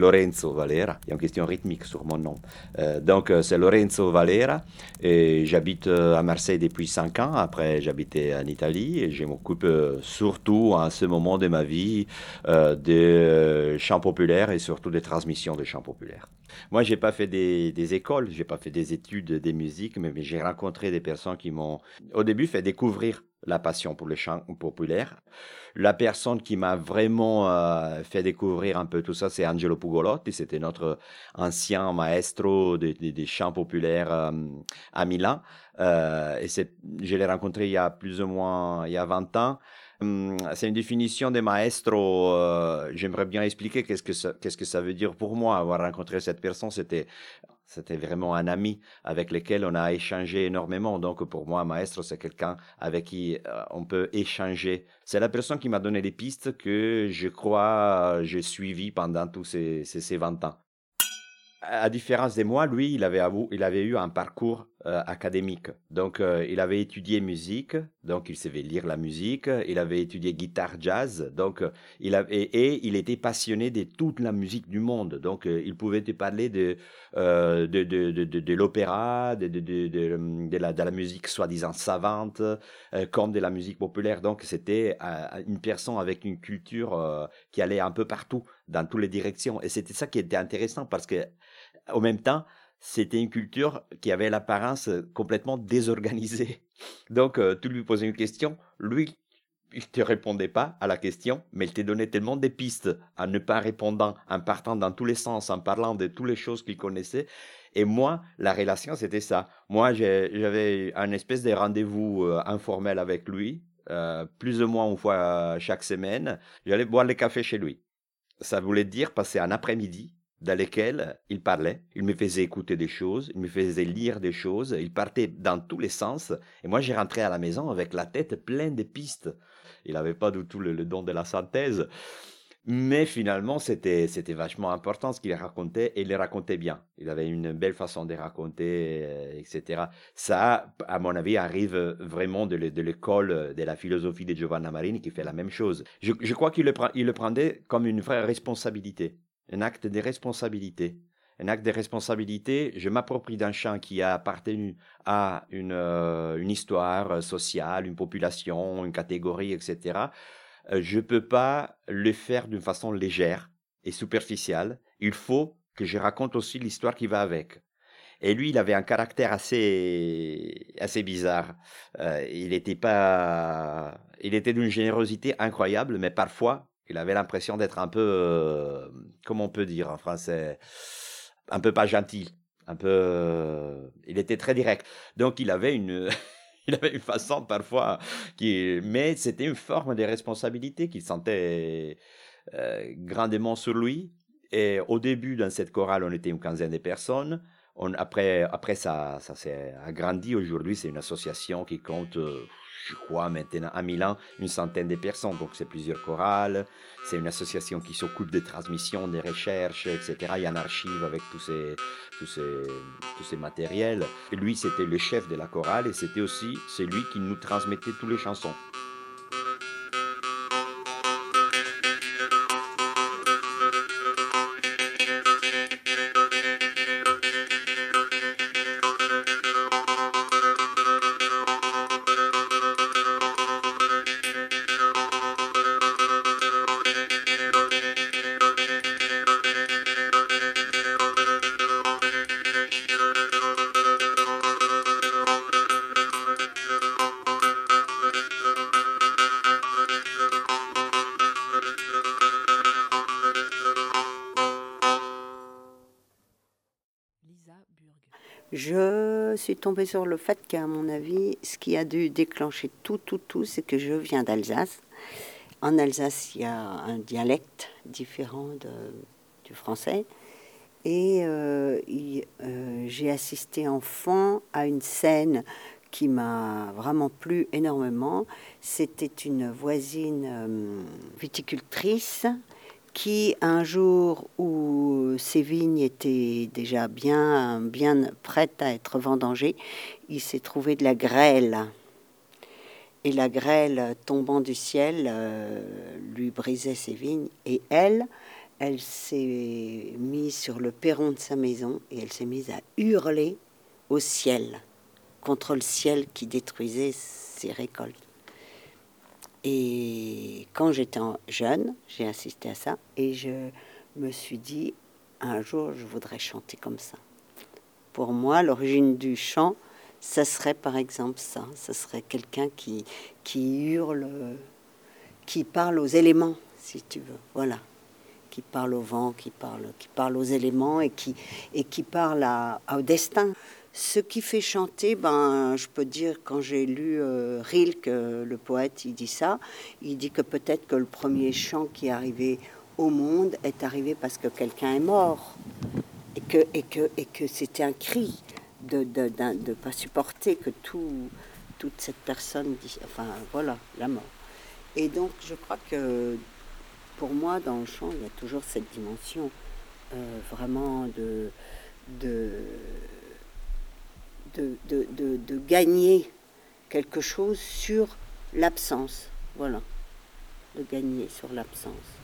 Lorenzo Valera. Il y a une question rythmique sur mon nom. Euh, donc, euh, c'est Lorenzo Valera et j'habite euh, à Marseille depuis 5 ans. Après, j'habitais en Italie et je m'occupe surtout à ce moment de ma vie des chants populaires et surtout des transmissions de chants populaires. Moi, j'ai pas fait des, des écoles, j'ai pas fait des études des musiques, mais, j'ai rencontré des personnes qui m'ont, au début, fait découvrir la passion pour les chants populaires. La personne qui m'a vraiment euh, fait découvrir un peu tout ça, c'est Angelo Pugolotti. C'était notre ancien maestro des, chants populaires euh, à Milan. Euh, et je l'ai rencontré il y a plus ou moins il y a 20 ans. Hum, c'est une définition de maestro. J'aimerais bien expliquer qu'est-ce que ça, veut dire pour moi avoir rencontré cette personne. C'était vraiment un ami avec lequel on a échangé énormément. Donc pour moi, un maestro, c'est quelqu'un avec qui euh, on peut échanger. C'est la personne qui m'a donné les pistes que je crois j'ai suivies pendant tous ces, ces 20 ans à différence de moi, lui, il avait, il avait eu un parcours euh, académique. Donc, euh, il avait étudié musique, donc il savait lire la musique. Il avait étudié guitare jazz, donc euh, il avait, et, il était passionné de toute la musique du monde. Donc, il pouvait te parler de de, de, de, de l'opéra, de, de, la, de la musique soi-disant savante, comme de la musique populaire. Donc, c'était une personne avec une culture qui allait un peu partout, dans toutes les directions. Et c'était ça qui était intéressant parce que au même temps, c'était une culture qui avait l'apparence complètement désorganisée. Donc, euh, tu lui posais une question, lui, il te répondait pas à la question, mais il te donnait tellement des pistes en ne pas répondant, en partant dans tous les sens, en parlant de toutes les choses qu'il connaissait. Et moi, la relation, c'était ça. Moi, j'avais un espèce de rendez-vous euh, informel avec lui, euh, plus ou moins une fois chaque semaine. J'allais boire le café chez lui. Ça voulait dire passer un après-midi dans lesquels il parlait, il me faisait écouter des choses, il me faisait lire des choses, il partait dans tous les sens, et moi j'ai rentré à la maison avec la tête pleine de pistes. Il n'avait pas du tout le, don de la synthèse, mais finalement c'était c'était vachement important ce qu'il racontait, et il le racontait bien. Il avait une belle façon de raconter, euh, etc. Ça, à mon avis, arrive vraiment de l'école de la philosophie de Giovanna Marini qui fait la même chose. Je, je crois qu'il le, il le prenait comme une vraie responsabilité un acte de responsabilité. Un acte de responsabilité, je m'approprie d'un chant qui a appartenu à une, euh, une histoire sociale, une population, une catégorie, etc. Euh, je ne peux pas le faire d'une façon légère et superficielle. Il faut que je raconte aussi l'histoire qui va avec. Et lui, il avait un caractère assez, assez bizarre. Euh, il était pas, il était d'une générosité incroyable, mais parfois, il avait l'impression d'être un peu, euh, comment on peut dire en français, un peu pas gentil, un peu. Euh, il était très direct. Donc il avait une. il avait une façon parfois qui, mais c'était une forme de responsabilité qu'il sentait euh, grandement sur lui. Et au début, dans cette chorale, on était une quinzaine de personnes. On, après, après, ça, ça s'est agrandi. Aujourd'hui, c'est une association qui compte je crois maintenant à Milan, une centaine de personnes. Donc c'est plusieurs chorales, c'est une association qui s'occupe des transmissions, des recherches, etc. Il y a un archive avec tous ces, tous ces, tous ces matériels. Lui, c'était le chef de la chorale et c'était aussi celui qui nous transmettait toutes les chansons. Suis tombée sur le fait qu'à mon avis, ce qui a dû déclencher tout, tout, tout, c'est que je viens d'Alsace. En Alsace, il y a un dialecte différent du français. Et euh, euh, j'ai assisté enfant à une scène qui m'a vraiment plu énormément. C'était une voisine euh, viticultrice qui, un jour où ses vignes étaient déjà bien, bien prêtes à être vendangées, il s'est trouvé de la grêle. Et la grêle tombant du ciel euh, lui brisait ses vignes. Et elle, elle s'est mise sur le perron de sa maison et elle s'est mise à hurler au ciel, contre le ciel qui détruisait ses récoltes. Et quand j'étais jeune, j'ai assisté à ça et je me suis dit, un jour, je voudrais chanter comme ça. Pour moi, l'origine du chant, ça serait par exemple ça. Ce serait quelqu'un qui, qui hurle, qui parle aux éléments, si tu veux. Voilà. Qui parle au vent, qui parle, qui parle aux éléments et qui, et qui parle au destin. Ce qui fait chanter, ben, je peux dire, quand j'ai lu euh, Rilke, le poète, il dit ça. Il dit que peut-être que le premier chant qui est arrivé au monde est arrivé parce que quelqu'un est mort et que, et que, et que c'était un cri de ne de, pas supporter que tout, toute cette personne enfin voilà, la mort. Et donc je crois que pour moi, dans le chant, il y a toujours cette dimension euh, vraiment de de, de, gagner quelque chose sur l'absence. Voilà, de gagner sur l'absence.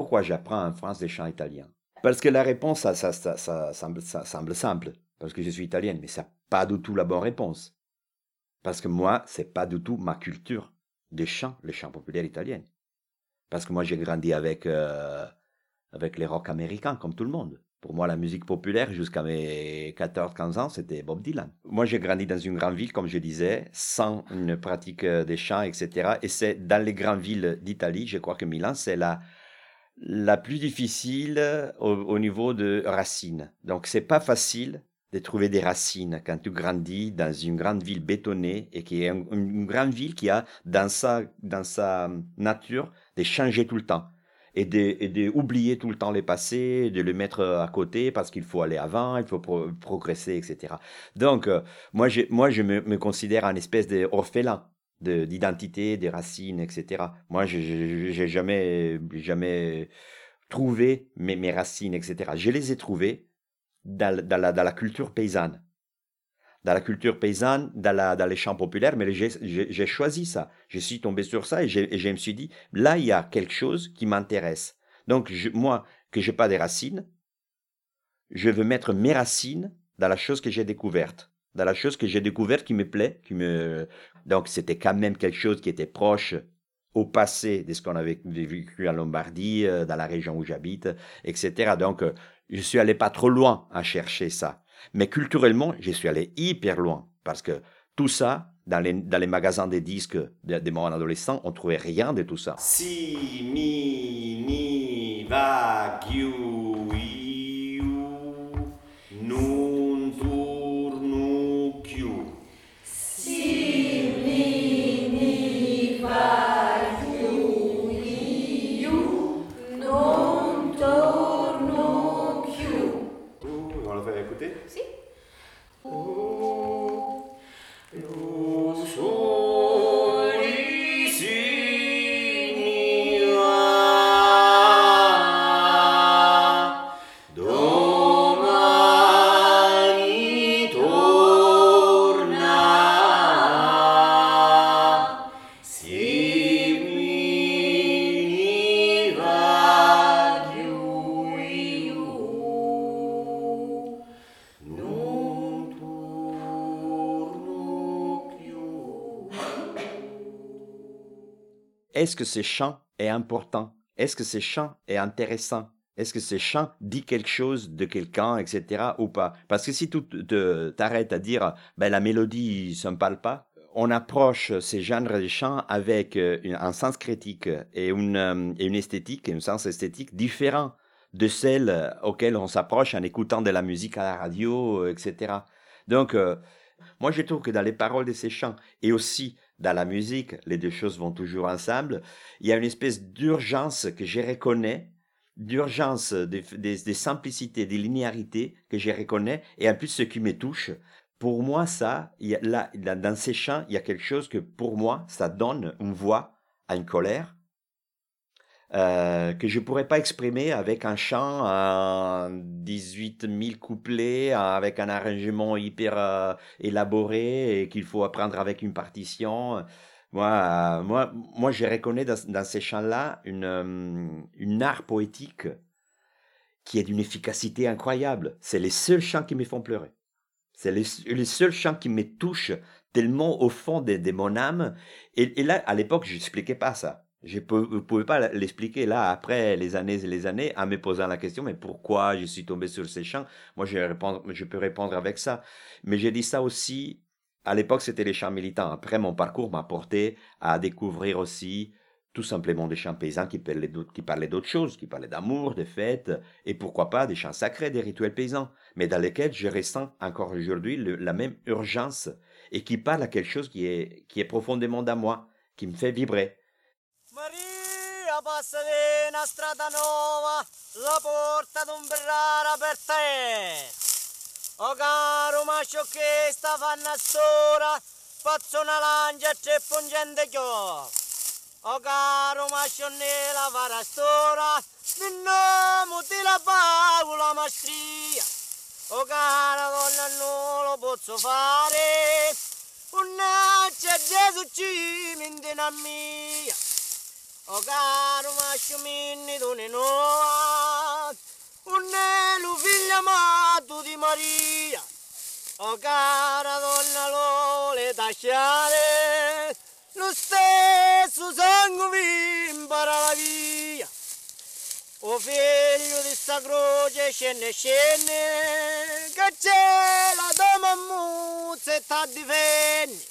Pourquoi j'apprends en France des chants italiens Parce que la réponse, ça, ça, ça, semble, ça, semble, simple, parce que je suis italienne, mais c'est pas du tout la bonne réponse. Parce que moi, c'est pas du tout ma culture des chants, les chants populaires italiens. Parce que moi, j'ai grandi avec, euh, avec les rock américains, comme tout le monde. Pour moi, la musique populaire, jusqu'à mes 14-15 ans, c'était Bob Dylan. Moi, j'ai grandi dans une grande ville, comme je disais, sans une pratique euh, des chants, etc. Et c'est dans les grandes villes d'Italie, je crois que Milan, c'est la, la plus difficile au, niveau de racines. Donc, c'est pas facile de trouver des racines quand tu grandis dans une grande ville bétonnée et qui est une, grande ville qui a dans sa, dans sa nature de changer tout le temps et d'oublier tout le temps les passés, de le mettre à côté parce qu'il faut aller avant, il faut progresser, etc. Donc, euh, moi, je, moi, je me, me considère un espèce d'orphelin d'identité, des racines, etc. Moi, je n'ai jamais, jamais trouvé mes, mes, racines, etc. Je les ai trouvées dans, dans, la, dans la culture paysanne. Dans la culture paysanne, dans, la, dans les champs populaires, mais j'ai choisi ça. Je suis tombé sur ça et, je me suis dit, là, il y a quelque chose qui m'intéresse. Donc, moi, que j'ai pas des racines, je veux mettre mes racines dans la chose que j'ai découverte dans la chose que j'ai découverte qui me plaît, qui me donc c'était quand même quelque chose qui était proche au passé de ce qu'on avait vécu en Lombardie, euh, dans la région où j'habite, etc. Donc euh, je suis allé pas trop loin à chercher ça, mais culturellement je suis allé hyper loin parce que tout ça dans les, dans les magasins des disques des de mon adolescent, on trouvait rien de tout ça. Si mi ni va est-ce que ce chant est important? Est-ce que ce chant est intéressant? Est-ce que ce chant dit quelque chose de quelqu'un, etc. ou pas? Parce que si tu t'arrêtes à dire ben, la mélodie, ça ne me parle pas, on approche ces genres de chants avec euh, un sens critique et une, euh, et une esthétique, un sens esthétique différent de celle auquel on s'approche en écoutant de la musique à la radio, euh, etc. Donc, moi, je trouve que dans les paroles de ces chants et aussi dans la musique, les deux choses vont toujours ensemble, il y a une espèce d'urgence que je reconnais, d'urgence, des, simplicités, des linéarités que je reconnais, et en plus ce qui me touche, pour moi, ça, il y a, là, dans ces chants, il y a quelque chose que pour moi, ça donne une voix à une colère euh, que je ne pourrais pas exprimer avec un chant à 18 000 couplets, avec un arrangement hyper euh, élaboré et qu'il faut apprendre avec une partition. Moi, moi, moi je reconnais dans, ces chants-là une, euh, une art poétique qui est d'une efficacité incroyable. C'est les seuls chants qui me font pleurer. C'est les, seuls chants qui me touchent tellement au fond de, mon âme. Et là, à l'époque, je n'expliquais pas ça. Je ne pouvais pas l'expliquer là, après les années et les années, en me posant la question, mais pourquoi je suis tombé sur ces chants Moi, je, peux répondre avec ça. Mais j'ai dit ça aussi, à l'époque, c'était les chants militants. Après, mon parcours m'a porté à découvrir aussi tout simplement des chants paysans qui parlaient d'autres choses, qui parlaient d'amour, de fêtes, et pourquoi pas des chants sacrés, des rituels paysans, mais dans lesquels je ressens encore aujourd'hui la même urgence et qui parle à quelque chose qui est, qui est profondément dans moi, qui me fait vibrer. Maria passa di una strada nuova, la porta d'un berrara per te. O caro ma che sta fanno a stora, pazzo una lancia e tre pungente chiò. O caro ma nella vara stora, vinnomo ti la pagola mastria. O cara donna non lo posso fare, Unnaccia Gesù ci mia. O caro masciuminni tu ne noa, Unnelu figlio amato di Maria. O cara donna lo le tasciare, lo stesso sangue vi impara la via. O figlio di sta croce scende scende, che c'è la tua mammuzza e t'ha difendi.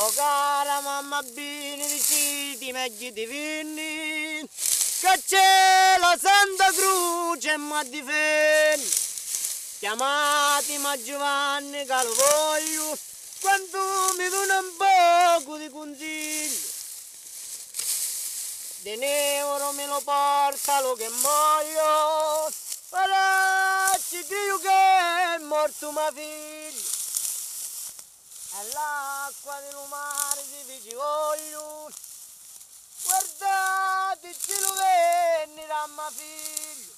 O cara mamma bini di citi megli divini, che c'è la Santa Croce e m'ha difendi. Chiamati ma Giovanni che lo voglio, quando mi dona un poco di consiglio. De euro me lo porta lo che muoio, ci Dio che è morto mio figlio. E l'acqua del mare di vi voglio, guardate ci lo venni mio figlio.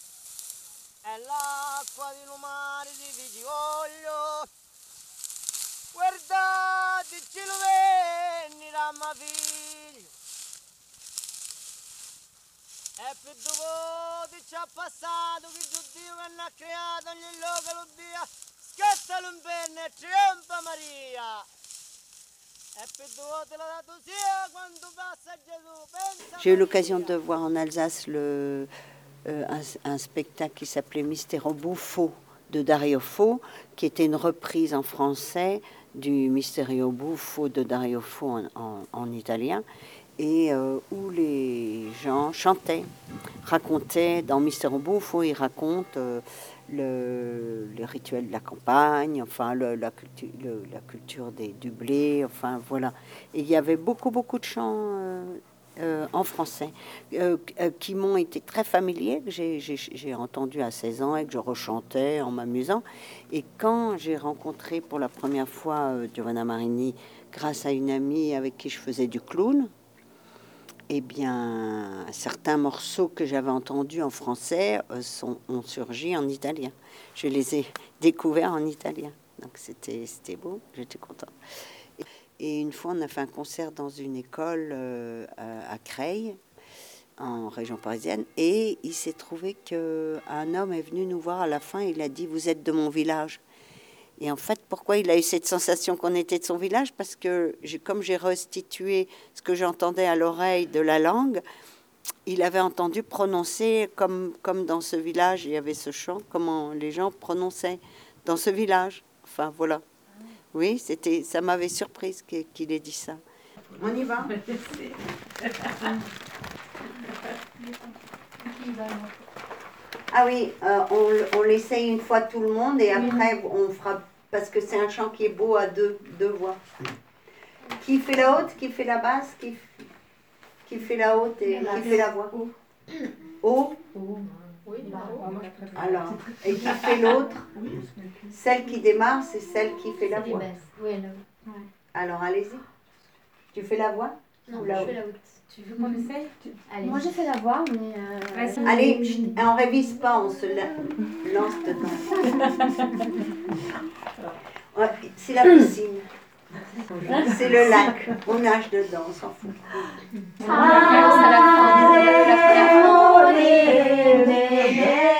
E l'acqua del mare di vi voglio, guardate ci lo venni mio figlio. E più dopo ci ha passato che Dio che ne ha creato ogni luogo lo dia, Maria. J'ai eu l'occasion de voir en Alsace le, euh, un, un, spectacle qui s'appelait Mystero Buffo de Dario Fo, qui était une reprise en français du Mysterio Buffo de Dario Fo en, en, en italien et euh, où les gens chantaient, racontaient, dans Mister Bouffo, ils racontent euh, le, les rituels de la campagne, enfin la, culture, le, la culture du blé, enfin voilà. Et il y avait beaucoup, beaucoup de chants euh, en français qui m'ont été très familiers, que j'ai entendu à 16 ans et que je rechantais en m'amusant. Et quand j'ai rencontré pour la première fois Giovanna Marini, grâce à une amie avec qui je faisais du clown, eh bien, certains morceaux que j'avais entendus en français euh, sont, ont surgi en italien. Je les ai découverts en italien. Donc c'était beau, j'étais contente. Et une fois, on a fait un concert dans une école euh, à Creil, en région parisienne, et il s'est trouvé qu'un homme est venu nous voir à la fin, il a dit, vous êtes de mon village. Et en fait, pourquoi il a eu cette sensation qu'on était de son village? Parce que comme j'ai restitué ce que j'entendais à l'oreille de la langue, il avait entendu prononcer comme, comme dans ce village, il y avait ce chant, comment les gens prononçaient dans ce village. Enfin, voilà. Oui, c'était, ça m'avait surprise qu'il ait dit ça. On y va? Ah oui, euh, on, on l'essaye une fois tout le monde et après on fera parce que c'est un chant qui est beau à deux, deux voix. Qui fait la haute, qui fait la basse, qui, qui fait la haute et qui fait la voix Haut Oui, Alors, et qui fait l'autre Celle qui démarre, c'est celle qui fait la voix. Alors, allez-y. Tu fais la voix Non, je fais la haute. Tu veux qu'on essaye? Moi, j'ai fait la voix, mais. Euh... Allez, on révise pas, on se lance dedans. C'est la piscine. C'est le lac. On nage dedans, on s'en fout. Ah, c'est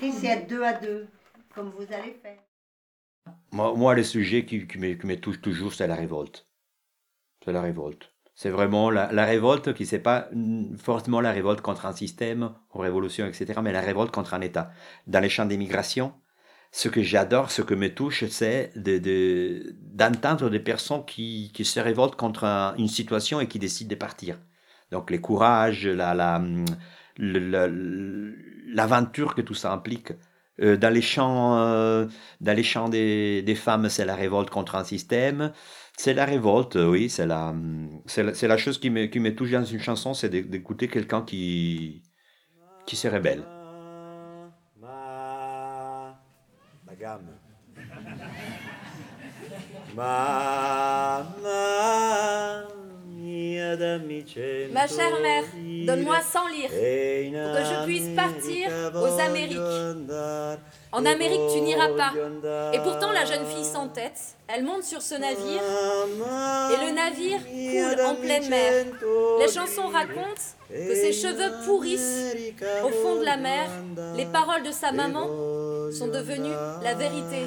c'est être deux à deux, comme vous allez faire. Moi, le sujet qui, qui, me, touche toujours, c'est la révolte. C'est la révolte. C'est vraiment la, la, révolte qui, c'est pas forcément la révolte contre un système, une révolution, etc., mais la révolte contre un État. Dans les champs d'immigration, ce que j'adore, ce que me touche, c'est d'entendre de, des personnes qui, qui, se révoltent contre une situation et qui décident de partir. Donc les courages, l'aventure la, que tout ça implique. Euh, dans les champs, euh, dans les champs des, des femmes, c'est la révolte contre un système. C'est la révolte, oui, c'est la, c'est la, chose qui me, qui me touche dans une chanson, c'est d'écouter quelqu'un qui, qui se rébelle. Ma chère mère, donne-moi 100 lire pour que je puisse partir aux Amériques. En Amérique, tu n'iras pas. Et pourtant, la jeune fille s'entête. Elle monte sur ce navire et le navire coule en pleine mer. Les chansons racontent que ses cheveux pourrissent au fond de la mer. Les paroles de sa maman sont devenues la vérité.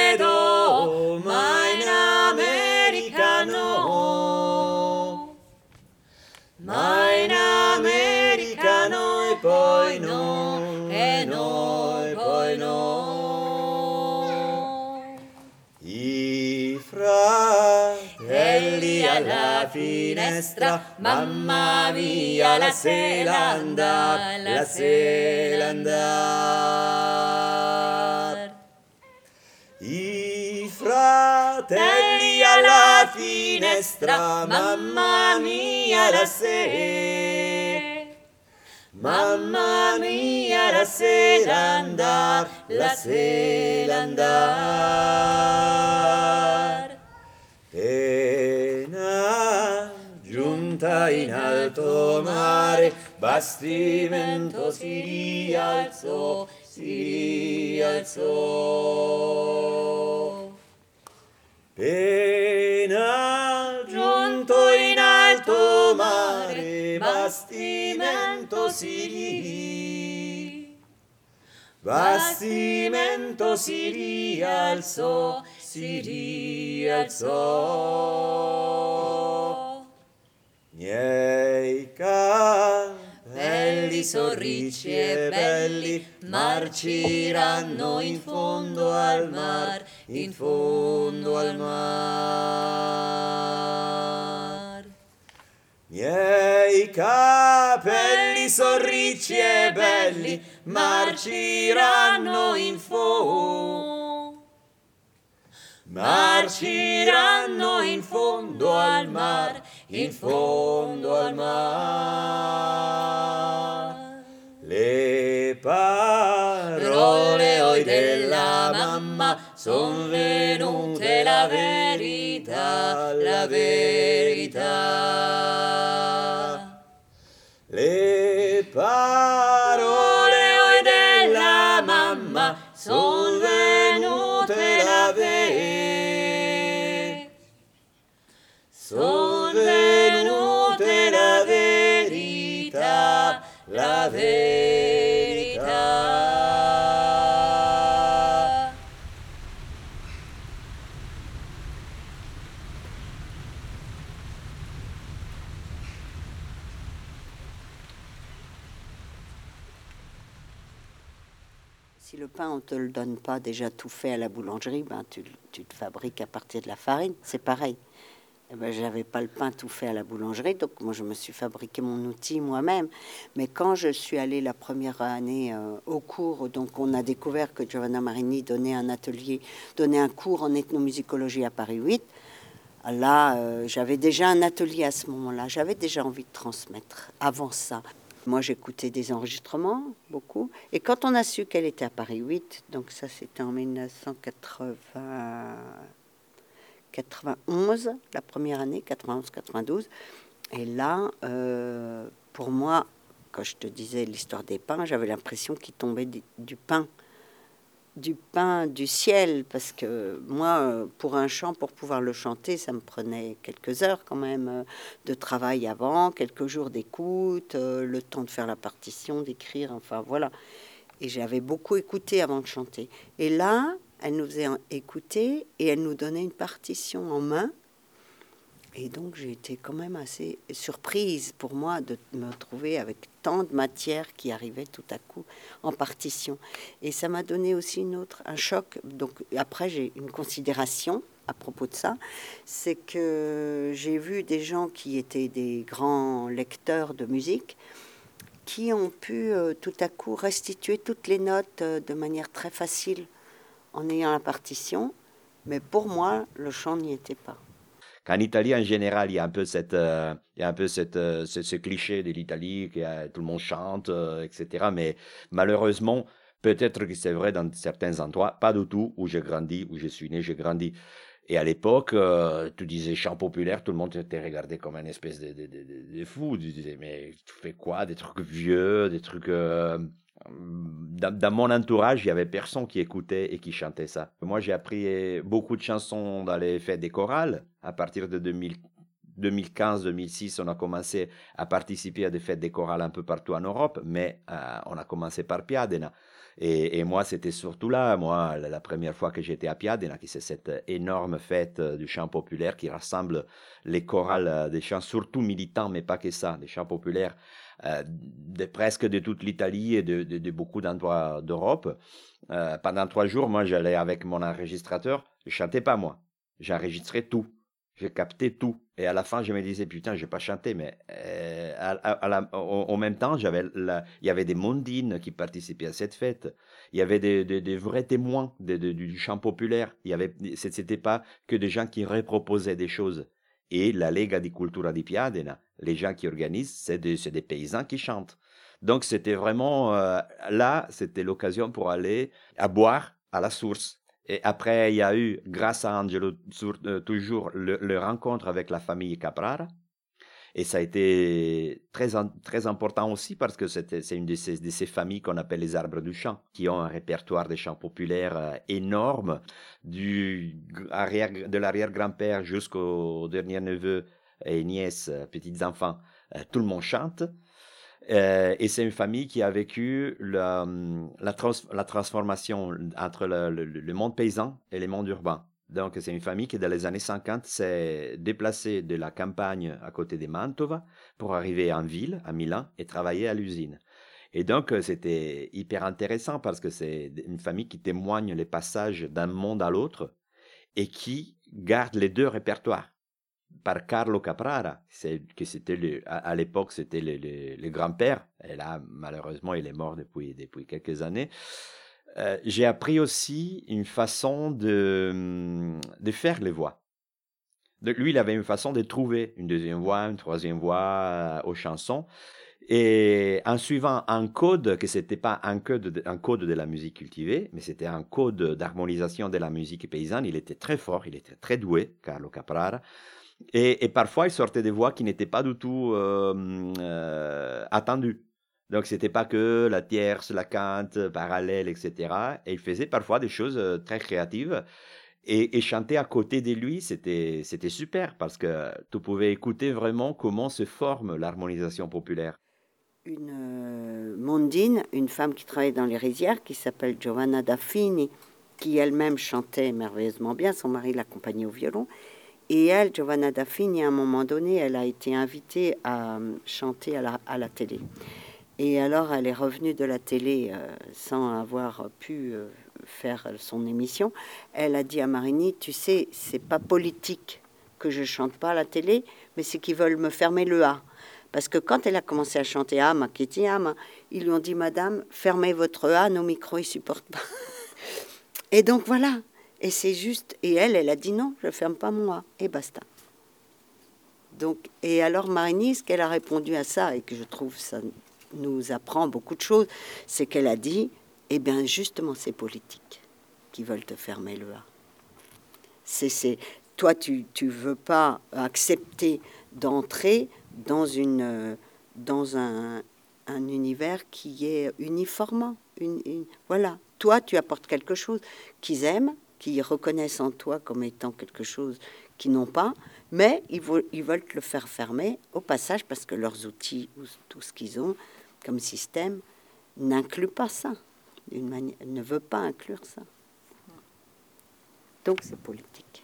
finestra, mamma mia la sera andar, la sera andar. I fratelli alla finestra, mamma mia la sera Mamma mia, la sera andar, la sera andar. Giunta in alto mare, bastimento si rialzò, si rialzò. Pena giunto in alto mare, bastimento si bastimento si rialzò, si rialzò. Miei capelli ricci e belli, marciranno in fondo al mar, in fondo al mar. Miei capelli sono ricci e belli, marciranno in fondo. Marciranno in fondo al mar, in fondo al mar. Le parole oi della mamma son venute la verità, la verità. Te le donne pas déjà tout fait à la boulangerie, ben tu, tu le fabriques à partir de la farine. C'est pareil. Eh ben, j'avais pas le pain tout fait à la boulangerie, donc moi je me suis fabriqué mon outil moi-même. Mais quand je suis allée la première année euh, au cours, donc on a découvert que Giovanna Marini donnait un atelier, donnait un cours en ethnomusicologie à Paris 8. Là, euh, j'avais déjà un atelier à ce moment-là. J'avais déjà envie de transmettre avant ça. Moi, j'écoutais des enregistrements, beaucoup. Et quand on a su qu'elle était à Paris 8, donc ça c'était en 1980. 91, la première année, 91-92. Et là, euh, pour moi, quand je te disais l'histoire des pains, j'avais l'impression qu'il tombait du, du pain, du pain du ciel, parce que moi, euh, pour un chant, pour pouvoir le chanter, ça me prenait quelques heures quand même euh, de travail avant, quelques jours d'écoute, euh, le temps de faire la partition, d'écrire, enfin voilà. Et j'avais beaucoup écouté avant de chanter. Et là, elle nous faisait écouter et elle nous donnait une partition en main. Et donc j'ai été quand même assez surprise pour moi de me retrouver avec tant de matière qui arrivait tout à coup en partition. Et ça m'a donné aussi une autre, un choc. Donc après j'ai une considération à propos de ça, c'est que j'ai vu des gens qui étaient des grands lecteurs de musique qui ont pu euh, tout à coup restituer toutes les notes euh, de manière très facile en ayant la partition, mais pour moi, le chant n'y était pas. Qu'en Italie, en général, il y a un peu, cette, euh, il y a un peu cette, euh, ce, cliché de l'Italie, que euh, tout le monde chante, etc. Mais malheureusement, peut-être que c'est vrai dans certains endroits, pas du tout où j'ai grandi, où je suis né, j'ai grandi. Et à l'époque, tu disais chant populaire, tout le monde te regardait comme un espèce de, de, de, de- fou. Tu disais, mais tu fais quoi? Des trucs vieux, des trucs... dans, dans mon entourage, il y avait personne qui écoutait et qui chantait ça. Moi, j'ai appris beaucoup de chansons dans les fêtes des chorales. À partir de 2000 2015-2006, on a commencé à participer à des fêtes des chorales un peu partout en Europe, mais euh, on a commencé par Piadena. Et, et moi, c'était surtout là, moi, la, première fois que j'étais à Piadena, qui c'est cette énorme fête euh, du chant populaire qui rassemble les chorales euh, des chants, surtout militants, mais pas que ça, des chants populaires euh, de presque de toute l'Italie et de, beaucoup d'endroits d'Europe. Euh, pendant trois jours, moi, j'allais avec mon enregistrateur, je chantais pas moi, j'enregistrais tout. J'ai capté tout. Et à la fin, je me disais, putain, je n'ai pas chanté, mais euh, même temps, j'avais il y avait des mondines qui participaient à cette fête. Il y avait des, vrais témoins du chant populaire. Il y avait, c'était pas que des gens qui reproposaient des choses. Et la Lega di Cultura di Piadena, les gens qui organisent, c'est des, des paysans qui chantent. Donc c'était vraiment euh, là, c'était l'occasion pour aller à boire à la source. Et après, il y a eu, grâce à Angelo, euh, toujours le, rencontre avec la famille Caprara. Et ça a été très, très important aussi parce que c'est une de ces, familles qu'on appelle les arbres du chant, qui ont un répertoire de chants populaires euh, énorme, du arrière, de l'arrière-grand-père jusqu'au dernier neveu et nièce, petits-enfants. Tout le monde chante. Euh, et c'est une famille qui a vécu la, hum, la, la transformation entre le, monde paysan et le monde urbain. Donc, c'est une famille qui, dans les années 50, s'est déplacée de la campagne à côté de Mantova pour arriver en ville, à Milan, et travailler à l'usine. Et donc, euh, c'était hyper intéressant parce que c'est une famille qui témoigne les passages d'un monde à l'autre et qui garde les deux répertoires par Carlo Caprara, que c'était à, l'époque c'était le, grand-père, et là malheureusement il est mort depuis, depuis quelques années. Euh, j'ai appris aussi une façon de, hum, de faire les voix. Lui, il avait une façon de trouver une deuxième voix, une troisième voix euh, aux chansons. Et en suivant un code, que ce n'était pas un code, un code de la musique cultivée, mais c'était un code d'harmonisation de la musique paysanne, il était très fort, il était très doué, Carlo Caprara. Et, parfois, il sortait des voix qui n'étaient pas du tout euh, euh, attendues. Donc, c'était pas que la tierce, la quinte, parallèle, etc. Et il faisait parfois des choses euh, très créatives. Et, chanter à côté de lui, c'était, super parce que tu pouvais écouter vraiment comment se forme l'harmonisation populaire. Une mondine, une femme qui travaille dans les rizières, qui s'appelle Giovanna Daffini, qui elle-même chantait merveilleusement bien, son mari l'accompagnait au violon, et elle, Giovanna Daffini, à un moment donné, elle a été invitée à euh, chanter à la, télé. Et alors, elle est revenue de la télé euh, sans avoir pu euh, faire son émission. Elle a dit à Marini, tu sais, c'est pas politique que je chante pas à la télé, mais c'est qu'ils veulent me fermer le A. Parce que quand elle a commencé à chanter Ama, Kitty Ama, ils lui ont dit, Madame, fermez votre A, nos micros, ils supportent pas. Et donc voilà, et c'est juste, et elle, elle a dit non, je ferme pas moi, et basta. Donc, et alors Marigny, ce qu'elle a répondu à ça, et que je trouve ça nous apprend beaucoup de choses, c'est qu'elle a dit, eh bien justement, c'est politique qui veulent te fermer le A. C'est, toi, tu ne veux pas accepter d'entrer dans, une, dans un, un univers qui est uniformant. Une, voilà, toi, tu apportes quelque chose qu'ils aiment, qui reconnaissent en toi comme étant quelque chose qu'ils n'ont pas, mais ils, ils veulent te le faire fermer au passage parce que leurs outils ou tout ce qu'ils ont comme système n'inclut pas ça, manière, ne veut pas inclure ça. Donc c'est politique.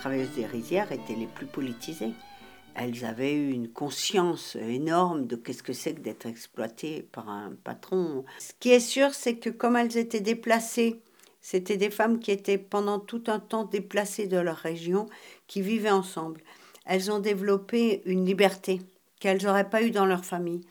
Travailleuses des rizières étaient les plus politisées. Elles avaient eu une conscience énorme de qu'est-ce que c'est que d'être exploitées par un patron. Ce qui est sûr, c'est que comme elles étaient déplacées, c'était des femmes qui étaient pendant tout un temps déplacées de leur région, qui vivaient ensemble. Elles ont développé une liberté qu'elles n'auraient pas eue dans leur famille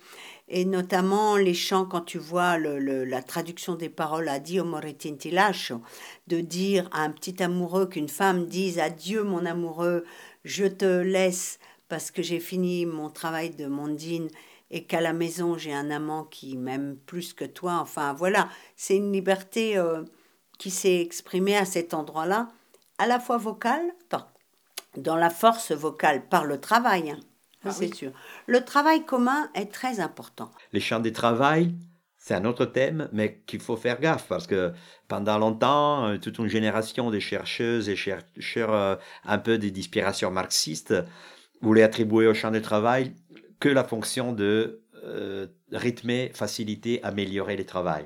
et notamment les chants, quand tu vois le, la traduction des paroles à Dio moretinti lascio, de dire à un petit amoureux qu'une femme dise Adieu mon amoureux, je te laisse parce que j'ai fini mon travail de mondine et qu'à la maison j'ai un amant qui m'aime plus que toi. Enfin voilà, c'est une liberté euh, qui s'est exprimée à cet endroit-là, à la fois vocale, dans la force vocale par le travail, hein. Ah c'est sûr. Le travail commun est très important. Les champs de travail, c'est un autre thème, mais qu'il faut faire gaffe parce que pendant longtemps, euh, toute une génération de chercheuses et chercheurs euh, un peu d'inspiration marxiste voulaient attribuer au champ de travail que la fonction de euh, rythmer, faciliter, améliorer le travail.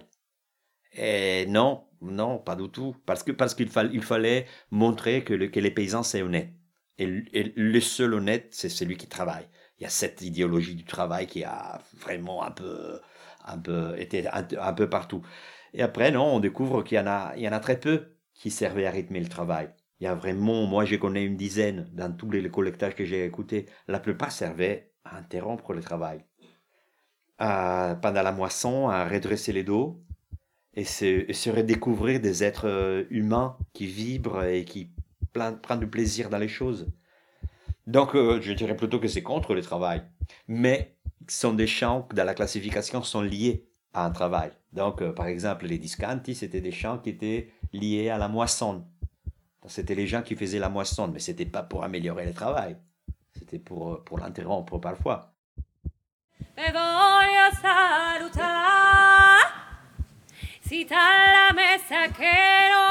Et non, non, pas du tout, parce que parce qu'il il fallait montrer que, que les paysans c'est honnête. Et, le seul honnête, c'est celui qui travaille. Il y a cette idéologie du travail qui a vraiment un peu, un peu été un, peu partout. Et après, non, on découvre qu'il y en a, il y en a très peu qui servaient à rythmer le travail. Il y a vraiment, moi, je connais une dizaine dans tous les collectages que j'ai écoutés. La plupart servaient à interrompre le travail, à, pendant la moisson, à redresser les dos et se, et se redécouvrir des êtres euh, humains qui vibrent et qui prendre du plaisir dans les choses. Donc, euh, je dirais plutôt que c'est contre le travail. Mais ce sont des champs qui, dans la classification, sont liés à un travail. Donc, euh, par exemple, les discanti, c'était des champs qui étaient liés à la moisson. C'était les gens qui faisaient la moisson, mais c'était pas pour améliorer le travail. C'était pour, euh, pour l'interrompre parfois. mesa mi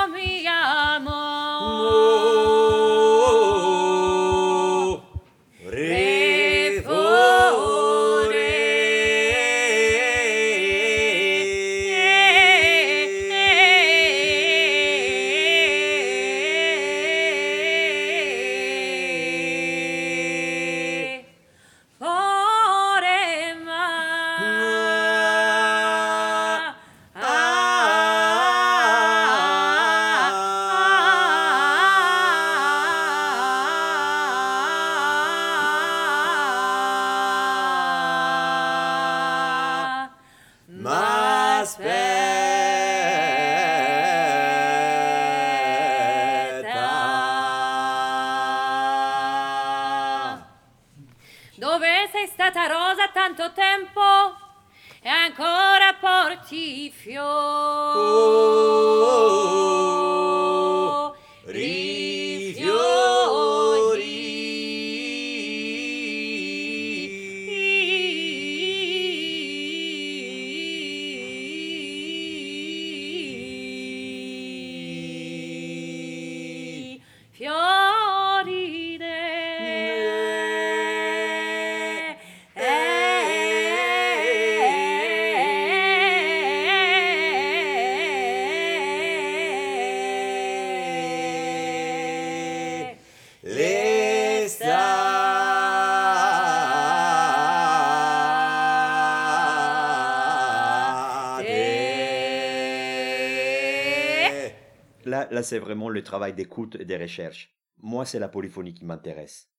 c'est vraiment le travail d'écoute et de recherche. Moi, c'est la polyphonie qui m'intéresse.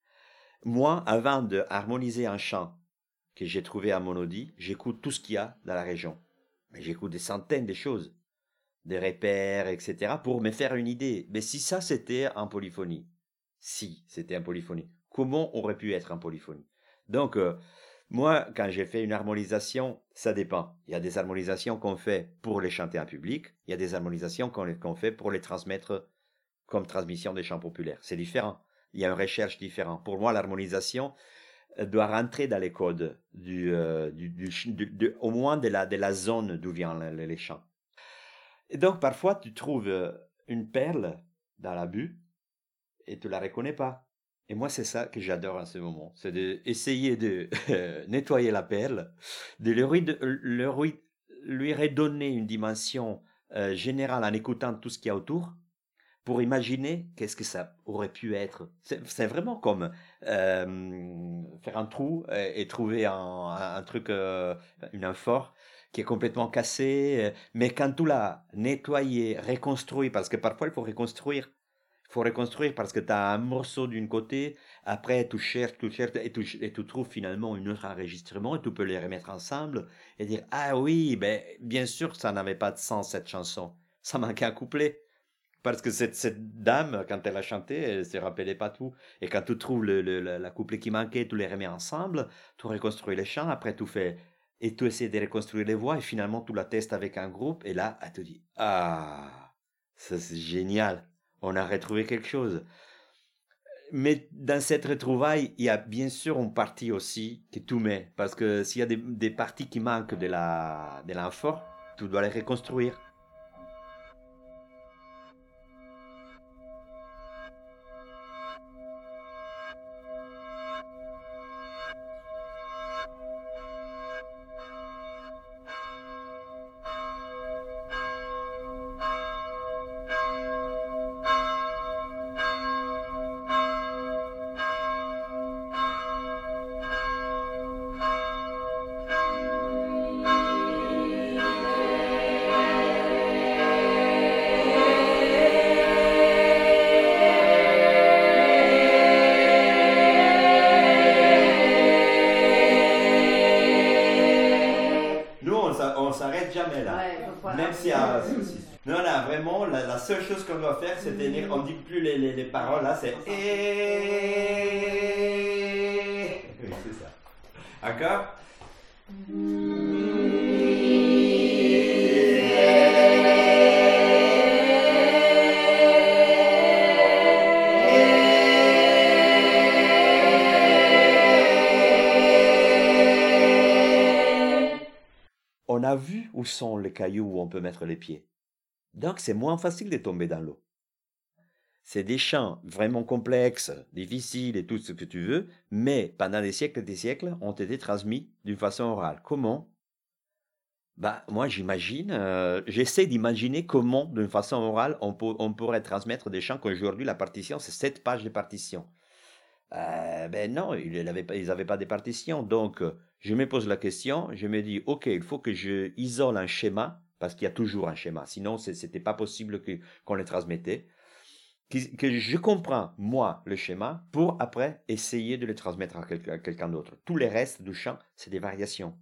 Moi, avant de harmoniser un chant que j'ai trouvé à Monodi, j'écoute tout ce qu'il y a dans la région. Mais j'écoute des centaines de choses, des repères, etc., pour me faire une idée. Mais si ça, c'était en polyphonie, si c'était en polyphonie, comment aurait pu être en polyphonie? Donc, euh, moi, quand j'ai fait une harmonisation, ça dépend. Il y a des harmonisations qu'on fait pour les chanter en public, il y a des harmonisations qu'on fait pour les transmettre comme transmission des chants populaires. C'est différent. Il y a une recherche différente. Pour moi, l'harmonisation doit rentrer dans les codes du, euh, au moins de la, de la zone d'où viennent les, chants. Et donc, parfois, tu trouves euh, une perle dans la bulle et tu la reconnais pas. Et moi, c'est ça que j'adore en ce moment. C'est d'essayer de nettoyer la perle, de lui, lui redonner une dimension euh, générale en écoutant tout ce qu'il y a autour, pour imaginer qu'est-ce que ça aurait pu être. C'est vraiment comme euh, faire un trou et, trouver un, truc, euh, une amphore qui est complètement cassée. Mais quand tu l'as nettoyé, reconstruit, parce que parfois il faut reconstruire. Faut reconstruire parce que tu as un morceau d'une côté, après tu cherches, tu cherches et tu, et trouves finalement un autre enregistrement et tu peux les remettre ensemble et dire Ah oui, ben, bien sûr ça n'avait pas de sens cette chanson. Ça manquait un couplet. Parce que cette, cette dame, quand elle a chanté, elle se rappelait pas tout. Et quand tu trouves le, le, la couplet qui manquait, tu les remets ensemble, tu reconstruis les chants, après tu fais. Et tu essaies de reconstruire les voix, et finalement tu la testes avec un groupe, et là, elle te dit Ah, ça c'est génial, on a retrouvé quelque chose. Mais dans cette retrouvaille, il y a bien sûr une partie aussi que tu mets, parce que s'il y a des, des parties qui manquent de la de tu dois les reconstruire. On a vu où sont les cailloux où on peut mettre les pieds. Donc c'est moins facile de tomber dans l'eau c'est des chants vraiment complexes, difficiles et tout ce que tu veux, mais pendant des siècles et des siècles, ont été transmis d'une façon orale. Comment? Bah, moi, j'imagine, euh, j'essaie d'imaginer comment, d'une façon orale, on, pourrait transmettre des chants qu'aujourd'hui, la partition, c'est sept pages de partition. Euh, ben non, ils n'avaient pas, pas de partition. Donc, je me pose la question, je me dis, OK, il faut que je isole un schéma, parce qu'il y a toujours un schéma. Sinon, ce n'était pas possible qu'on le transmettait que, je comprends, moi, le schéma, pour après essayer de le transmettre à, quelqu'un d'autre. Tous les restes du chant, c'est des variations,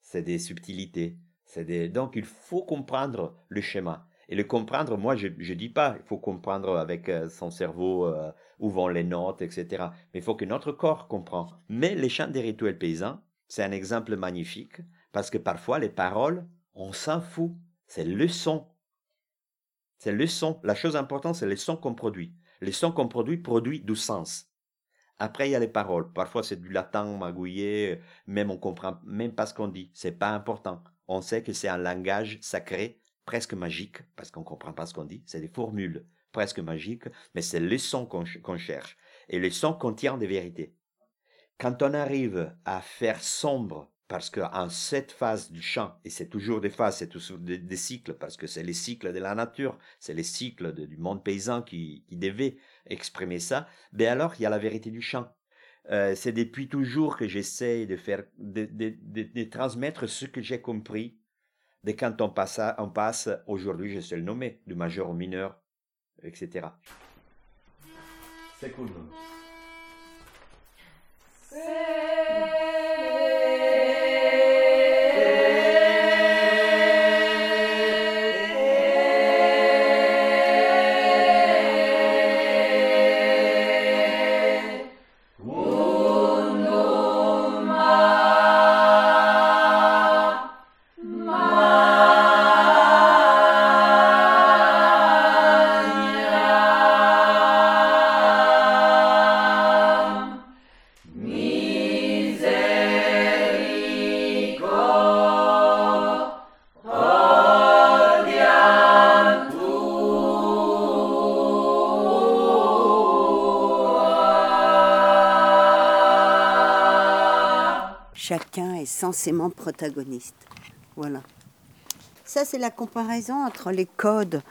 c'est des subtilités. Des... Donc, il faut comprendre le schéma. Et le comprendre, moi, je ne dis pas, il faut comprendre avec euh, son cerveau euh, où vont les notes, etc. Mais il faut que notre corps comprenne. Mais les chants des rituels paysans, c'est un exemple magnifique, parce que parfois, les paroles, on s'en fout. C'est le son c'est le son. La chose importante, c'est le son qu'on produit. Le son qu'on produit produit du sens. Après, il y a les paroles. Parfois, c'est du latin magouillé, même on comprend même pas ce qu'on dit. C'est pas important. On sait que c'est un langage sacré, presque magique, parce qu'on comprend pas ce qu'on dit. C'est des formules presque magiques, mais c'est le son qu'on cherche. Et le son contient des vérités. Quand on arrive à faire sombre parce qu'en cette phase du chant, et c'est toujours des phases, c'est toujours des, cycles, parce que c'est les cycles de la nature, c'est les cycles du monde paysan qui, qui devaient exprimer ça, ben alors il y a la vérité du chant. Euh, c'est depuis toujours que j'essaie de faire, de, de, de, transmettre ce que j'ai compris de quand on passe, on passe aujourd'hui, je sais le nommer, du majeur au mineur, etc. C'est cool. Censément protagoniste. Voilà. Ça, c'est la comparaison entre les codes,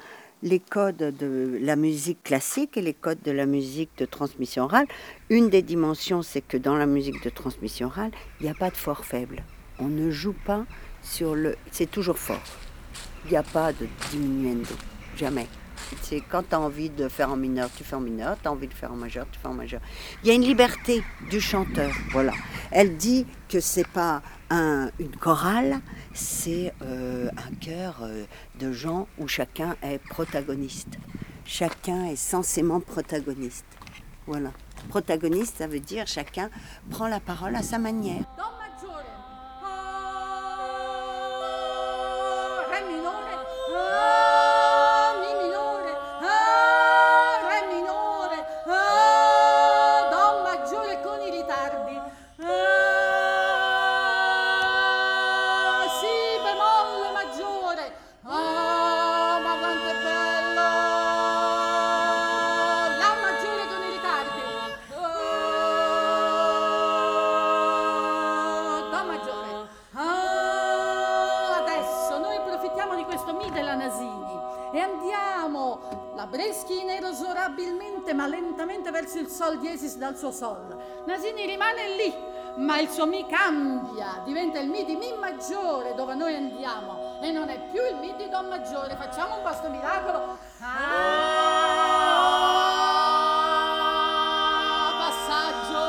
les codes de la musique classique et les codes de la musique de transmission orale. Une des dimensions, c'est que dans la musique de transmission orale, il n'y a pas de fort faible. On ne joue pas sur le... C'est toujours fort. Il n'y a pas de diminuendo. Jamais. C'est quand tu as envie de faire en mineur, tu fais en mineur, tu as envie de faire en majeur, tu fais en majeur. Il y a une liberté du chanteur, voilà. Elle dit que c'est pas un, une chorale, c'est euh, un chœur euh, de gens où chacun est protagoniste. Chacun est censément protagoniste. Voilà. Protagoniste, ça veut dire chacun prend la parole à sa manière. Sol diesis dal suo sol. Nasini rimane lì, ma il suo mi cambia, diventa il mi di mi maggiore dove noi andiamo e non è più il mi di do maggiore. Facciamo un basto miracolo. Ah, passaggio.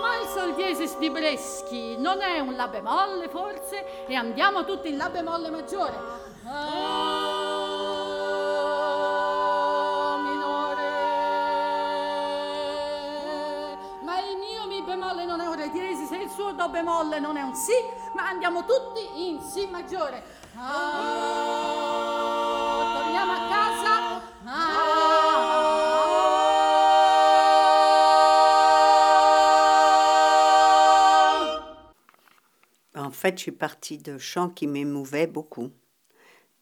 Ma il sol diesis di Breschi non è un la bemolle forse e andiamo tutti in la bemolle maggiore. Ah, bemolle non è un si, ma andiamo tutti in si maggiore. Ah, torniamo. Ah. En fait, je suis partie de chants qui m'émouvaient beaucoup.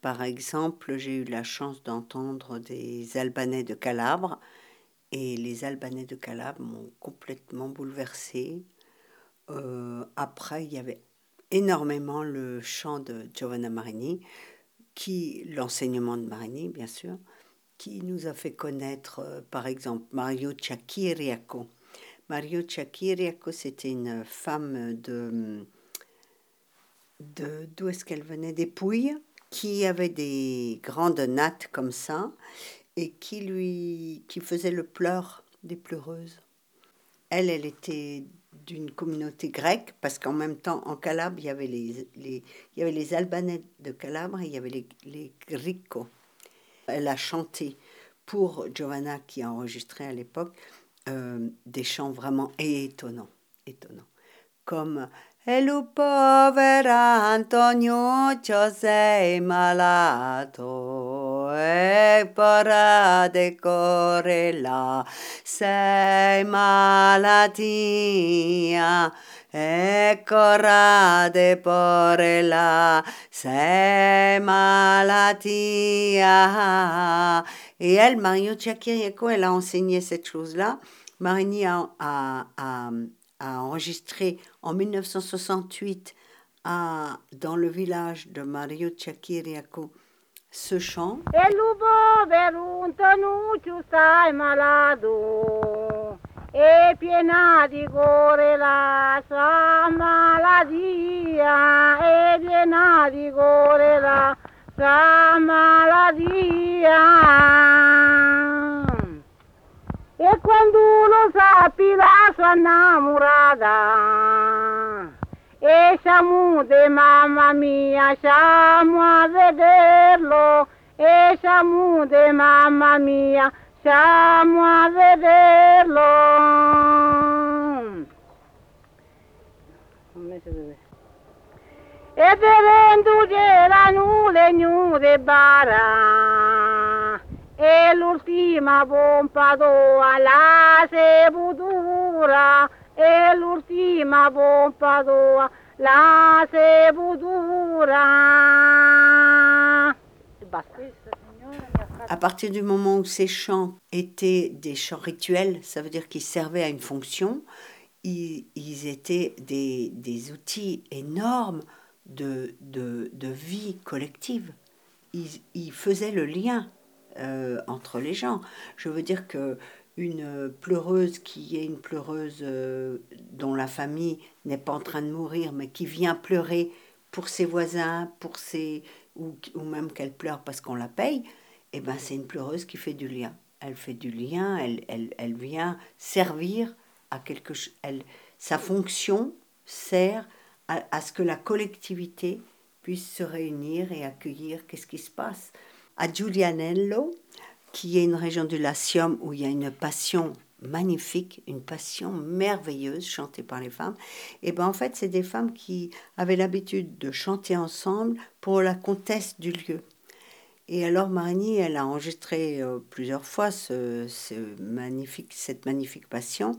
Par exemple, j'ai eu la chance d'entendre des Albanais de Calabre, et les Albanais de Calabre m'ont complètement bouleversée. Euh, après, il y avait énormément le chant de Giovanna Marini, qui l'enseignement de Marini, bien sûr, qui nous a fait connaître, euh, par exemple, Mario Chakiriaco. Mario Chakiriaco, c'était une femme de, de d'où est-ce qu'elle venait? Des Pouilles, qui avait des grandes nattes comme ça, et qui lui, qui faisait le pleur des pleureuses. Elle, elle était d'une communauté grecque, parce qu'en même temps, en Calabre, il y avait les, les, il y avait les Albanais de Calabre et il y avait les, les Elle a chanté pour Giovanna, qui a enregistré à l'époque, euh, des chants vraiment étonnants, étonnants, comme Hello povera Antonio, io sei malato e para decore la sei malatia. E et elle, Mario Tchakirieko, elle a enseigné cette chose-là. Marini a, a, a a enregistré en 1968 à, dans le village de Mario Chakiriaco ce chant. E lupo un tanuccio stai malato e piena di cuore la sua maladia e piena di cuore la sua maladia. E quando lo sappi la sua innamorata, e siamo de mamma mia, siamo a vederlo, e siamo de mamma mia, siamo a vederlo. E vedendo c'erano le nude bara, e l'ultima pompa tua la sepoltura e l'ultima pompa tua la sepoltura. À partir du moment où ces chants étaient des chants rituels, ça veut dire qu'ils servaient à une fonction, ils, ils étaient des, des, outils énormes de, de, de vie collective il, faisait le lien entre les gens. Je veux dire que une pleureuse qui est une pleureuse dont la famille n'est pas en train de mourir, mais qui vient pleurer pour ses voisins, pour ses ou, ou même qu'elle pleure parce qu'on la paye, eh ben c'est une pleureuse qui fait du lien. Elle fait du lien, elle, elle, elle vient servir à quelque chose. Sa fonction sert à, à, ce que la collectivité puisse se réunir et accueillir qu'est-ce qui se passe. À Giulianello, qui est une région du Latium où il y a une passion magnifique, une passion merveilleuse chantée par les femmes. Et ben en fait, c'est des femmes qui avaient l'habitude de chanter ensemble pour la comtesse du lieu. Et alors Marigny, elle a enregistré euh, plusieurs fois ce, magnifique, cette magnifique passion.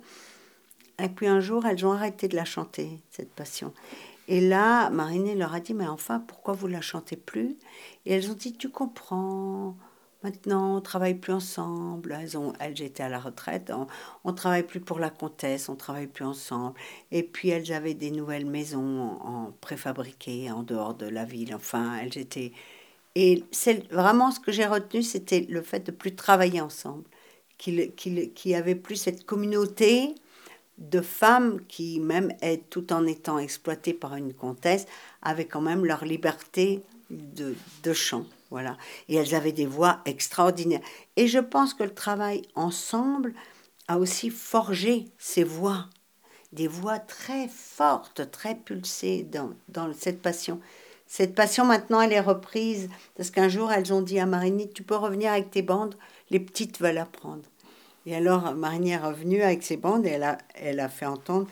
Et puis un jour, elles ont arrêté de la chanter, cette passion. Et là, Marigny leur a dit, mais enfin, pourquoi vous la chantez plus? Et elles ont dit, tu comprends, Maintenant, on travaille plus ensemble. Elles, ont, elles étaient à la retraite. On, ne travaille plus pour la comtesse, on travaille plus ensemble. Et puis, elles avaient des nouvelles maisons en, préfabriquées en dehors de la ville. Enfin, elles étaient. Et c'est vraiment ce que j'ai retenu, c'était le fait de plus travailler ensemble, qu'il qu avait plus cette communauté de femmes qui, même tout en étant exploitées par une comtesse, avaient quand même leur liberté de, de chant. Voilà. Et elles avaient des voix extraordinaires. Et je pense que le travail ensemble a aussi forgé ces voix, des voix très fortes, très pulsées dans, dans cette passion. Cette passion, maintenant, elle est reprise parce qu'un jour, elles ont dit à Marigny, tu peux revenir avec tes bandes, les petites veulent apprendre. Et alors, Marigny est revenue avec ses bandes et elle a, elle a fait entendre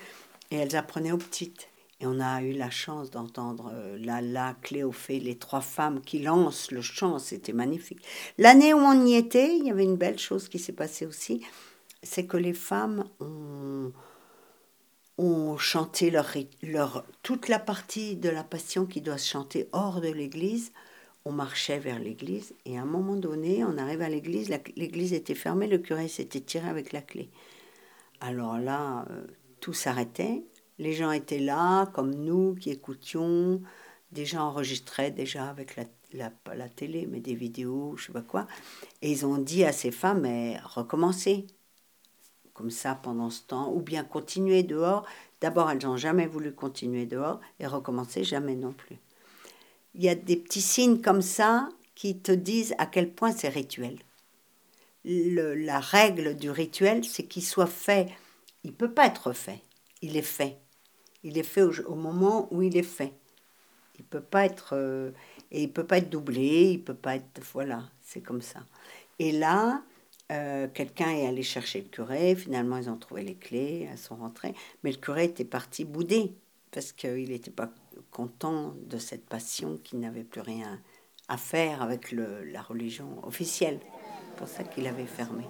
et elles apprenaient aux petites. Et on a eu la chance d'entendre euh, Lala, Cléophée, les trois femmes qui lancent le chant, c'était magnifique. L'année où on y était, il y avait une belle chose qui s'est passée aussi, c'est que les femmes ont, ont chanté leur, leur, toute la partie de la passion qui doit se chanter hors de l'église. On marchait vers l'église et à un moment donné, on arrive à l'église, l'église était fermée, le curé s'était tiré avec la clé. Alors là, euh, tout s'arrêtait les gens étaient là, comme nous qui écoutions. Des gens enregistraient déjà avec la, la, télé, mais des vidéos, je sais pas quoi. Et ils ont dit à ces femmes, mais recommencez. Comme ça pendant ce temps, ou bien continuer dehors. D'abord, elles n'ont jamais voulu continuer dehors et recommencer jamais non plus. Il y a des petits signes comme ça qui te disent à quel point c'est rituel. la règle du rituel, c'est qu'il soit fait. Il peut pas être fait. Il est fait. Il est fait au, moment où il est fait. Il peut pas être euh, et il peut pas être doublé, il peut pas être voilà, c'est comme ça. Et là, euh, quelqu'un est allé chercher le curé. Finalement, ils ont trouvé les clés, elles sont rentrées. Mais le curé était parti bouder parce qu'il n'était pas content de cette passion qui n'avait plus rien à faire avec le, la religion officielle. C'est pour ça qu'il avait fermé.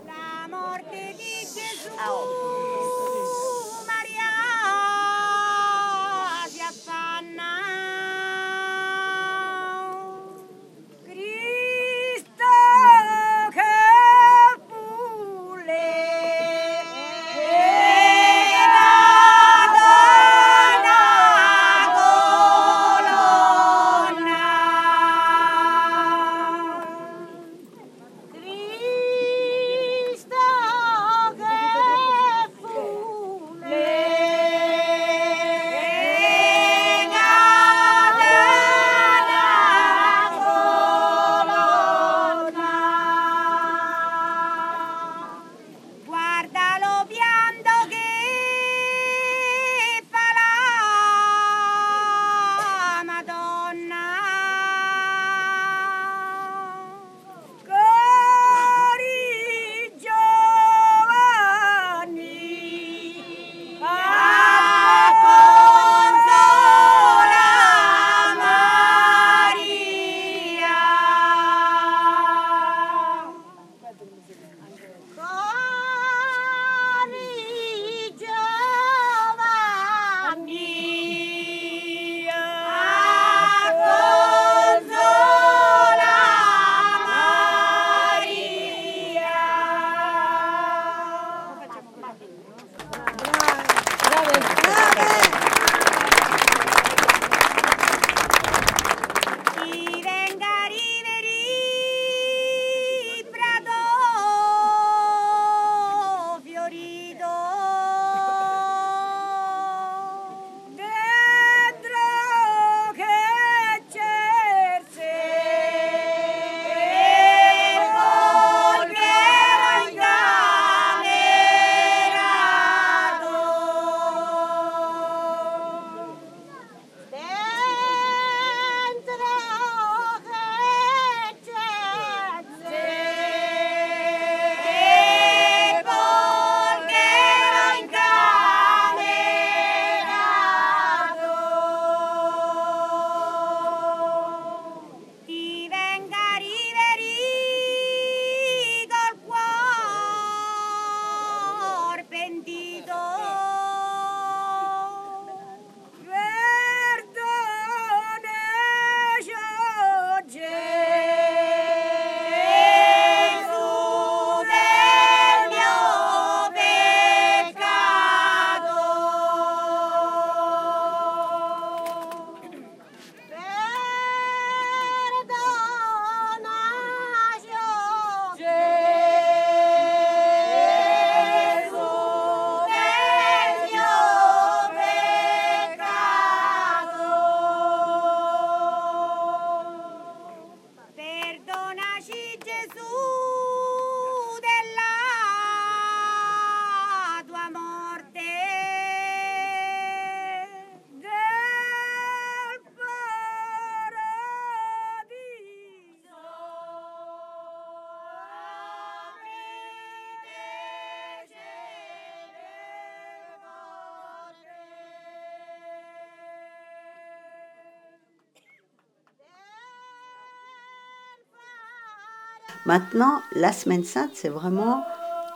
Maintenant, la semaine sainte, c'est vraiment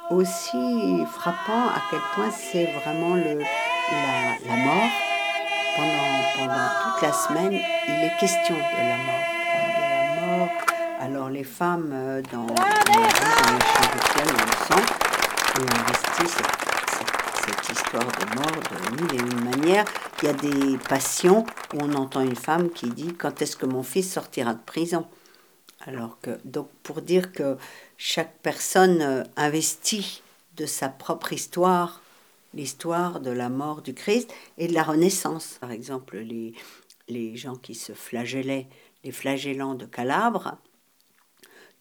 aussi frappant à quel point c'est vraiment le, la, mort. Pendant, pendant toute la semaine, il est question de la mort. De la mort. Alors les femmes euh, dans, dans, les champs on le sent, ont investi cette, cette, histoire de mort de mille et une manières. Il y a des passions où on entend une femme qui dit quand est-ce que mon fils sortira de prison? Alors que, donc, pour dire que chaque personne euh, investit de sa propre histoire, l'histoire de la mort du Christ et de la Renaissance. Par exemple, les, les gens qui se flagellaient, les flagellants de Calabre,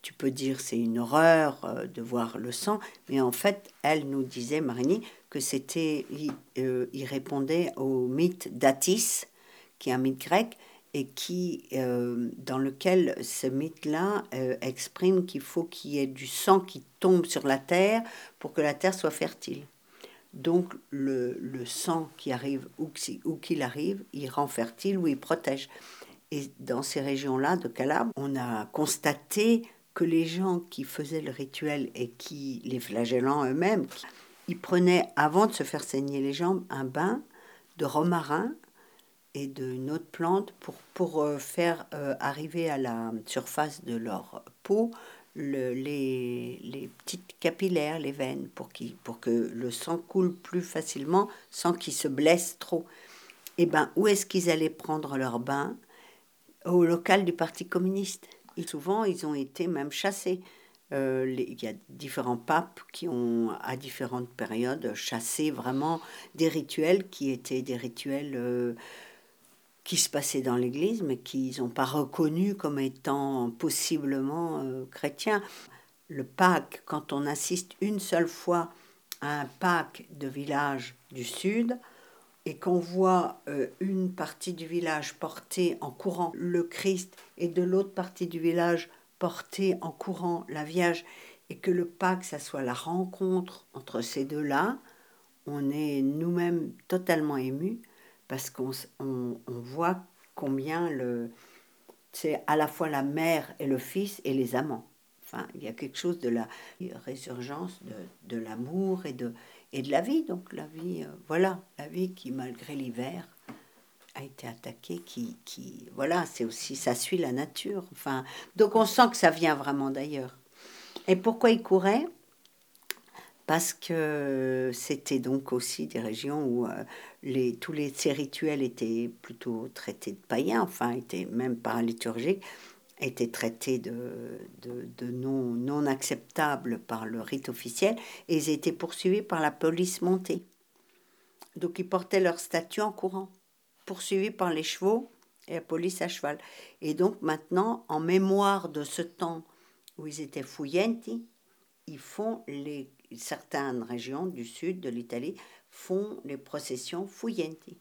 tu peux dire c'est une horreur euh, de voir le sang, mais en fait, elle nous disait, Marigny, que c'était, il, euh, il répondait au mythe d'Atis, qui est un mythe grec, et qui, euh, dans lequel ce mythe-là euh, exprime qu'il faut qu'il y ait du sang qui tombe sur la terre pour que la terre soit fertile. Donc le, le sang qui arrive, où, où qu'il arrive, il rend fertile ou il protège. Et dans ces régions-là de Calabre, on a constaté que les gens qui faisaient le rituel et qui, les flagellants eux-mêmes, ils prenaient, avant de se faire saigner les jambes, un bain de romarin et d'une autre plante pour, pour euh, faire euh, arriver à la surface de leur peau le, les, les, petites capillaires, les veines, pour, qui, pour que le sang coule plus facilement sans qu'ils se blessent trop. Et eh ben, où est-ce qu'ils allaient prendre leur bain? Au local du Parti communiste. Souvent, ils ont été même chassés. Euh, il y a différents papes qui ont, à différentes périodes, chassé vraiment des rituels qui étaient des rituels qui se passait dans l'Église, mais qu'ils n'ont pas reconnu comme étant possiblement euh, chrétiens. Le Pâques, quand on assiste une seule fois à un Pâques de village du Sud, et qu'on voit euh, une partie du village porter en courant le Christ et de l'autre partie du village porter en courant la Vierge, et que le Pâques, ça soit la rencontre entre ces deux-là, on est nous-mêmes totalement émus parce qu'on on, voit combien le c'est à la fois la mère et le fils et les amants. Enfin, il y a quelque chose de la résurgence de, de l'amour et de, et de la vie. Donc la vie, euh, voilà, la vie qui, malgré l'hiver, a été attaquée, qui, qui voilà, c'est aussi, ça suit la nature. Enfin, donc on sent que ça vient vraiment d'ailleurs. Et pourquoi il courait? Parce que c'était donc aussi des régions où euh, les, tous les, ces rituels étaient plutôt traités de païens, enfin, étaient même paraliturgiques, étaient traités de, de, de, non, non acceptables par le rite officiel, et ils étaient poursuivis par la police montée. Donc ils portaient leur statue en courant, poursuivis par les chevaux et la police à cheval. Et donc maintenant, en mémoire de ce temps où ils étaient fouillenti, ils font les certaines régions du sud de l'Italie font les processions fouillenti.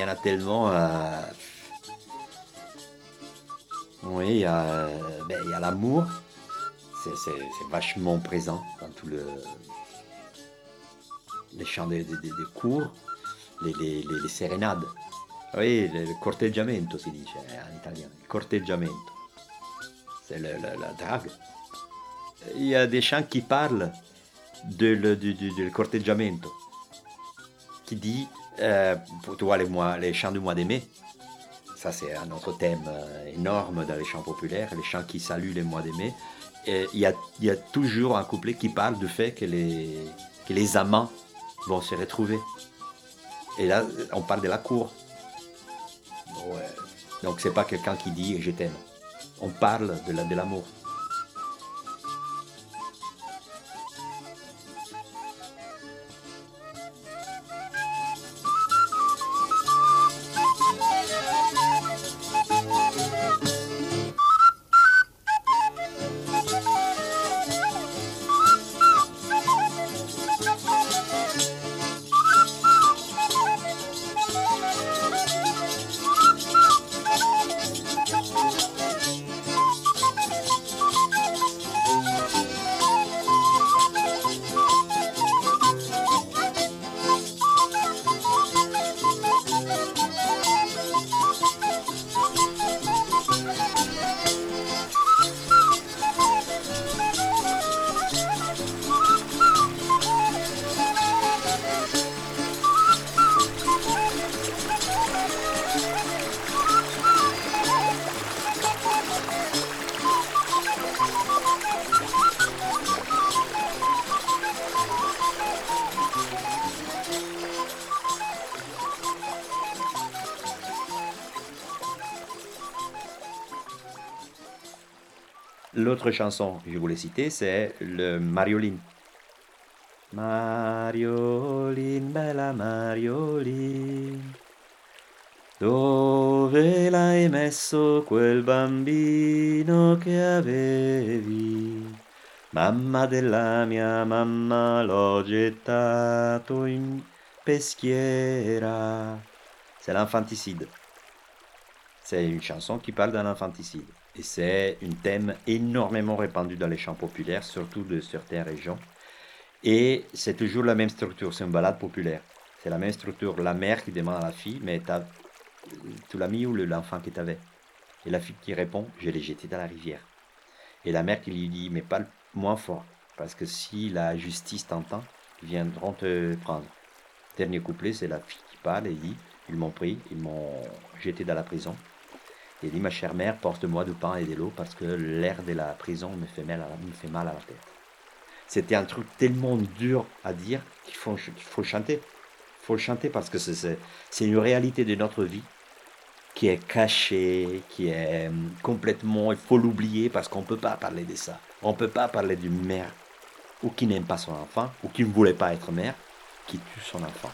Y en a, tellement. Euh, oui, il y a, ben, y a l'amour. C'est, vachement présent dans tout le. Les chants des, cours, les, les, sérénades. Oui, le, corteggiamento si dice en italien. Corteggiamento. C'est la drague. Il y a des chants qui parlent du corteggiamento. Qui dit euh, tu vois les, chants du mois de mai, ça c'est un autre thème euh, énorme dans les chants populaires, les chants qui saluent les mois de mai. il y a, toujours un couplet qui parle du fait que les, amants vont se retrouver. Et là, on parle de la cour. Donc c'est pas quelqu'un qui dit je t'aime. On parle de l'amour. L'autre chanson que je voulais citer, c'est le Mariolin. Mariolin, bella Mariolin, dove l'hai messo quel bambino che avevi? Mamma della mia mamma l'ho gettato in peschiera. C'est l'infanticide. C'est une chanson qui parle d'un infanticide. Et c'est un thème énormément répandu dans les chants populaires, surtout de certaines régions. Et c'est toujours la même structure, c'est une balade populaire. C'est la même structure, la mère qui demande à la fille, mais tu l'as mis où l'enfant que tu avais Et la fille qui répond, je l'ai jeté dans la rivière. Et la mère qui lui dit, mais pas moins fort, parce que si la justice t'entend, ils viendront te prendre. Dernier couplet, c'est la fille qui parle et dit, ils m'ont pris, ils m'ont jeté dans la prison. Il dit, ma chère mère, porte-moi du pain et de l'eau parce que l'air de la prison me fait mal à la, tête. C'était un truc tellement dur à dire qu'il faut, faut chanter. Il faut le chanter parce que c'est une réalité de notre vie qui est cachée, qui est hum, complètement... Il faut l'oublier parce qu'on ne peut pas parler de ça. On ne peut pas parler d'une mère ou qui n'aime pas son enfant ou qui ne voulait pas être mère, qui tue son enfant.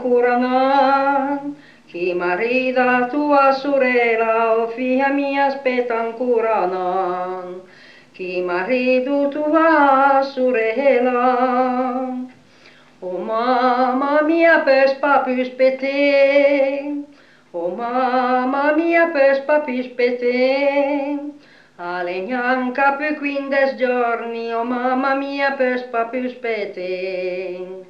ancora chi marida tua sorella o oh figlia mia aspetta ancora non chi marido tua sorella. Oh mamma mia per spapi spete. Oh mamma mia per papi spete. Alegnan capi quindes giorni, oh mamma mia per spapi spete.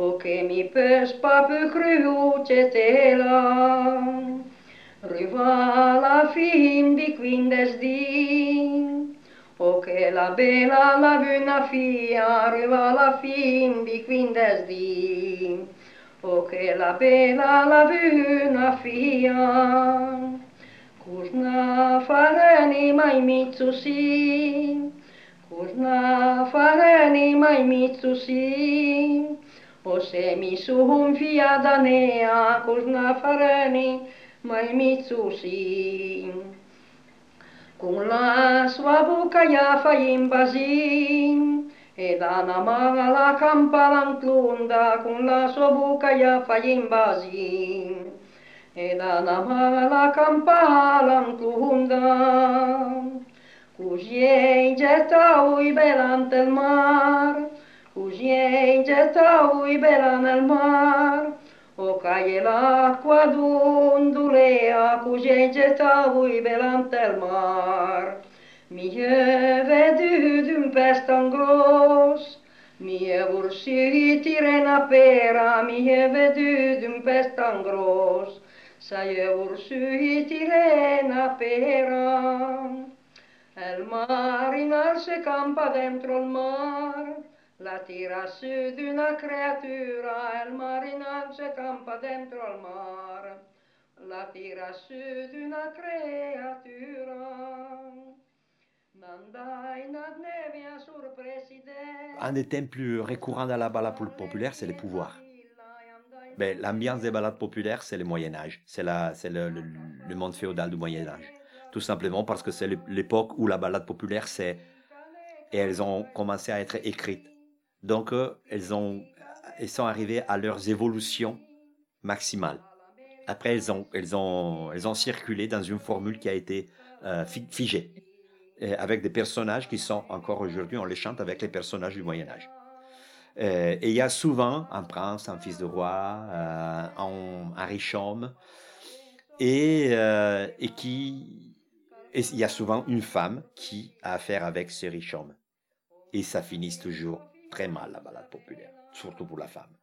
o che mi pespa più croce tela. Riva fin di quindes din, O che la bella la vuna fia arriva la fin di quindes di. O che la bella la vuna fia. Kuzna fareni mai mitsusi, kuzna fareni mai mitsusi, Posemi fia danea, kuzna fareni, malmitsusi. Kun lasva buka ja fajin bazin, edana mangala kampalan klunda, kun lasva buka ja fajin bazin. Edana mangala kampalan klunda, kus jei jeta ui belantel mar, Fugiengeta uibera nel mar, o caie l'acqua d'undulea, Fugiengeta uibera nel mar. Mie vedydyn päästän glos, mie vursitirena pera, mie vedydyn sa glos. Säje vursitirena pera, el marinar se campa dentro il mar. La tira su d'una creatura, el marinar se campa dentro al mar, la tira su creatura. Un des thèmes plus récurrents dans la balade populaire, c'est les pouvoirs. Ben, L'ambiance des balades populaires, c'est le Moyen Âge, c'est le, le, le monde féodal du Moyen Âge tout simplement parce que c'est l'époque où la balade populaire c'est et elles ont commencé à être écrites. Donc euh, elles ont elles sont arrivées à leurs évolutions maximales. Après elles ont elles ont elles ont circulé dans une formule qui a été euh, figée avec des personnages qui sont encore aujourd'hui on les chante avec les personnages du Moyen Âge. Euh, et il y a souvent un prince, un fils de roi, un, un riche homme, et, et qui il y a souvent une femme qui a affaire avec ce riche homme. Et ça finit toujours très mal, la balade populaire, surtout pour la femme.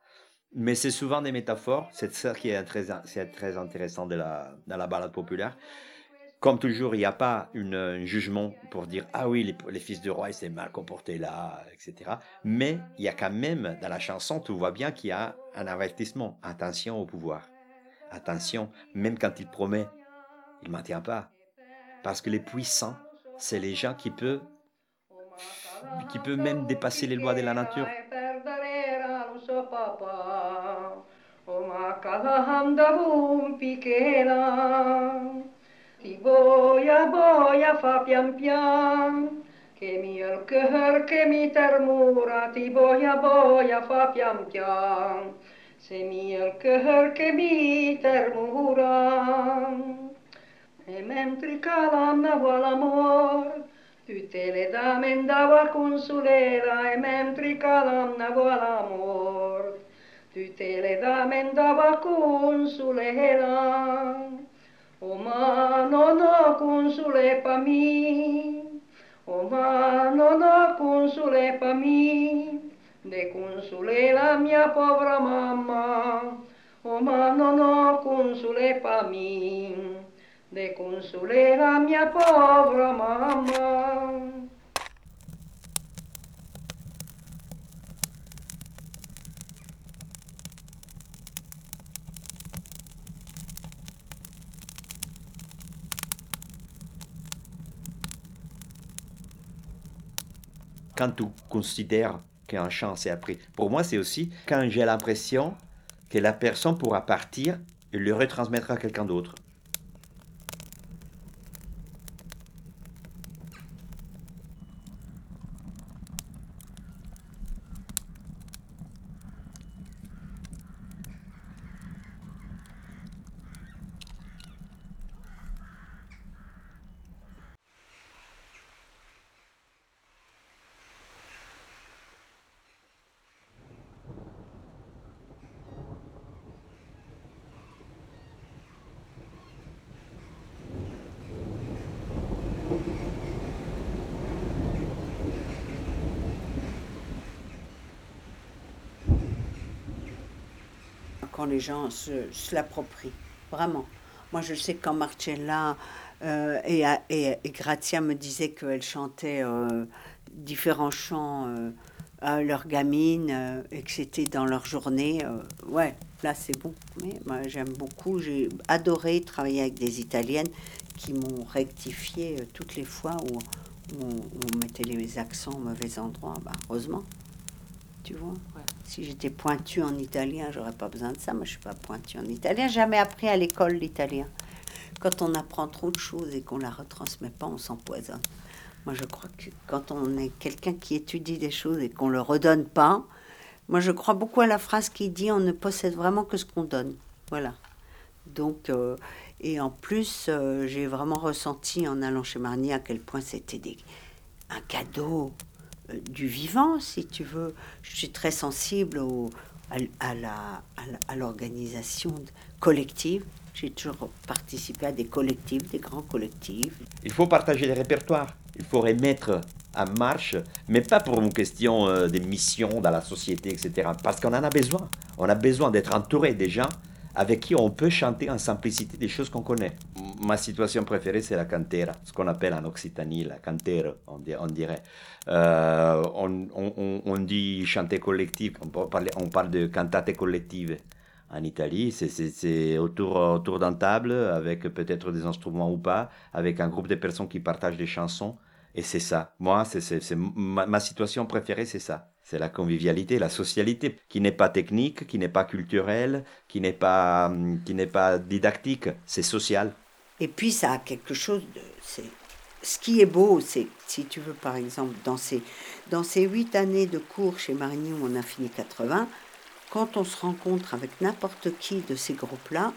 Mais c'est souvent des métaphores, c'est ça qui est très, intéressant de la, dans la balade populaire. Comme toujours, il n'y a pas une, un jugement pour dire ah oui, les, fils de roi, ils s'est mal comportés là, etc. Mais il y a quand même, dans la chanson, tu vois bien qu'il y a un avertissement. Attention au pouvoir. Attention, même quand il promet, il ne maintient pas. Parce que les puissants, c'est les gens qui peuvent, qui peuvent même dépasser les lois de la nature. Tutte le dame andava a consolera, e mentre calamnava l'amor, tutte le dame andava a consolera. O ma non ho console pa mi, o ma non ho console pa mi, de console la mia povera mamma, o ma non ho console pa mi de consoler la mia pauvre maman. Quand tu considères qu'un chant c'est appris, pour moi c'est aussi quand j'ai l'impression que la personne pourra partir et le retransmettre à quelqu'un d'autre. quand les gens se, l'approprient, vraiment. Moi, je sais quand Marcella euh, et, et, Grazia me disaient qu'elles chantaient euh, différents chants euh, à leur gamine et que c'était dans leur journée, ouais, là c'est bon. Mais moi, j'aime beaucoup, j'ai adoré travailler avec des Italiennes qui m'ont rectifié toutes les fois où, on, mettait les accents au mauvais endroit. Bah, heureusement, tu vois. Si j'étais pointu en italien, j'aurais pas besoin de ça. Moi, je suis pas pointu en italien. Jamais appris à l'école l'italien. Quand on apprend trop de choses et qu'on la retransmet pas, on s'empoisonne. Moi, je crois que quand on est quelqu'un qui étudie des choses et qu'on le redonne pas, moi, je crois beaucoup à la phrase qui dit on ne possède vraiment que ce qu'on donne. Voilà. Donc, euh, et en plus, euh, j'ai vraiment ressenti en allant chez Marnie à quel point c'était un cadeau du vivant, si tu veux. Je suis très sensible au, à, à l'organisation collective. J'ai toujours participé à des collectifs, des grands collectifs. Il faut partager les répertoires. Il faut remettre en marche, mais pas pour une question euh, des missions dans la société, etc. Parce qu'on en a besoin. On a besoin d'être entouré des gens avec qui on peut chanter en simplicité des choses qu'on connaît. Ma situation préférée, c'est la cantera, ce qu'on appelle en Occitanie la cantera, on, dirait. Euh, on, dit chanter collectif, on, parle de cantate collective en Italie, c'est autour, d'un table, avec peut-être des instruments ou pas, avec un groupe de personnes qui partagent des chansons. Et c'est ça. Moi, c'est ma, situation préférée, c'est ça. C'est la convivialité, la socialité, qui n'est pas technique, qui n'est pas culturelle, qui n'est pas, qui n'est pas didactique. C'est social. Et puis, ça a quelque chose de. Ce qui est beau, c'est, si tu veux, par exemple, dans ces, dans ces huit années de cours chez Marigny où on a fini 80, quand on se rencontre avec n'importe qui de ces groupes-là,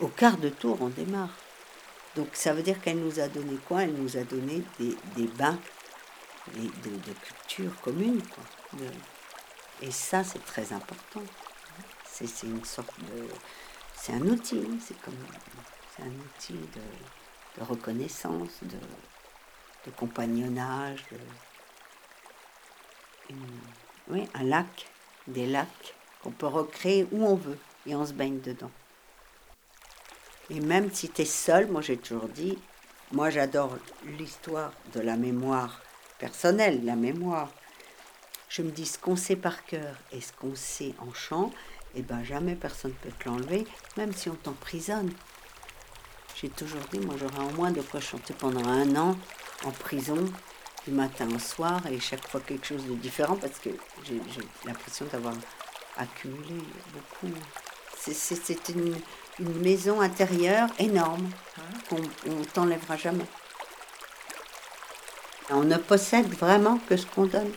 au quart de tour, on démarre. Donc ça veut dire qu'elle nous a donné quoi? Elle nous a donné des, des bains de, de, culture commune. Quoi. Et ça, c'est très important. C'est une sorte de... C'est un outil, hein. c'est comme... Un outil de, reconnaissance, de, de compagnonnage, oui, un lac, des lacs qu'on peut recréer où on veut et on se baigne dedans. Et même si tu es seul, moi j'ai toujours dit, moi j'adore l'histoire de la mémoire personnelle, la mémoire. Je me dis ce qu'on sait par cœur et ce qu'on sait en chant, eh ben jamais personne ne peut te l'enlever, même si on t'emprisonne. J'ai toujours dit, moi j'aurais au moins de quoi chanter pendant un an en prison, du matin au soir, et chaque fois quelque chose de différent, parce que j'ai l'impression d'avoir accumulé beaucoup. C'est une, une maison intérieure énorme qu'on ne t'enlèvera jamais. On ne possède vraiment que ce qu'on donne.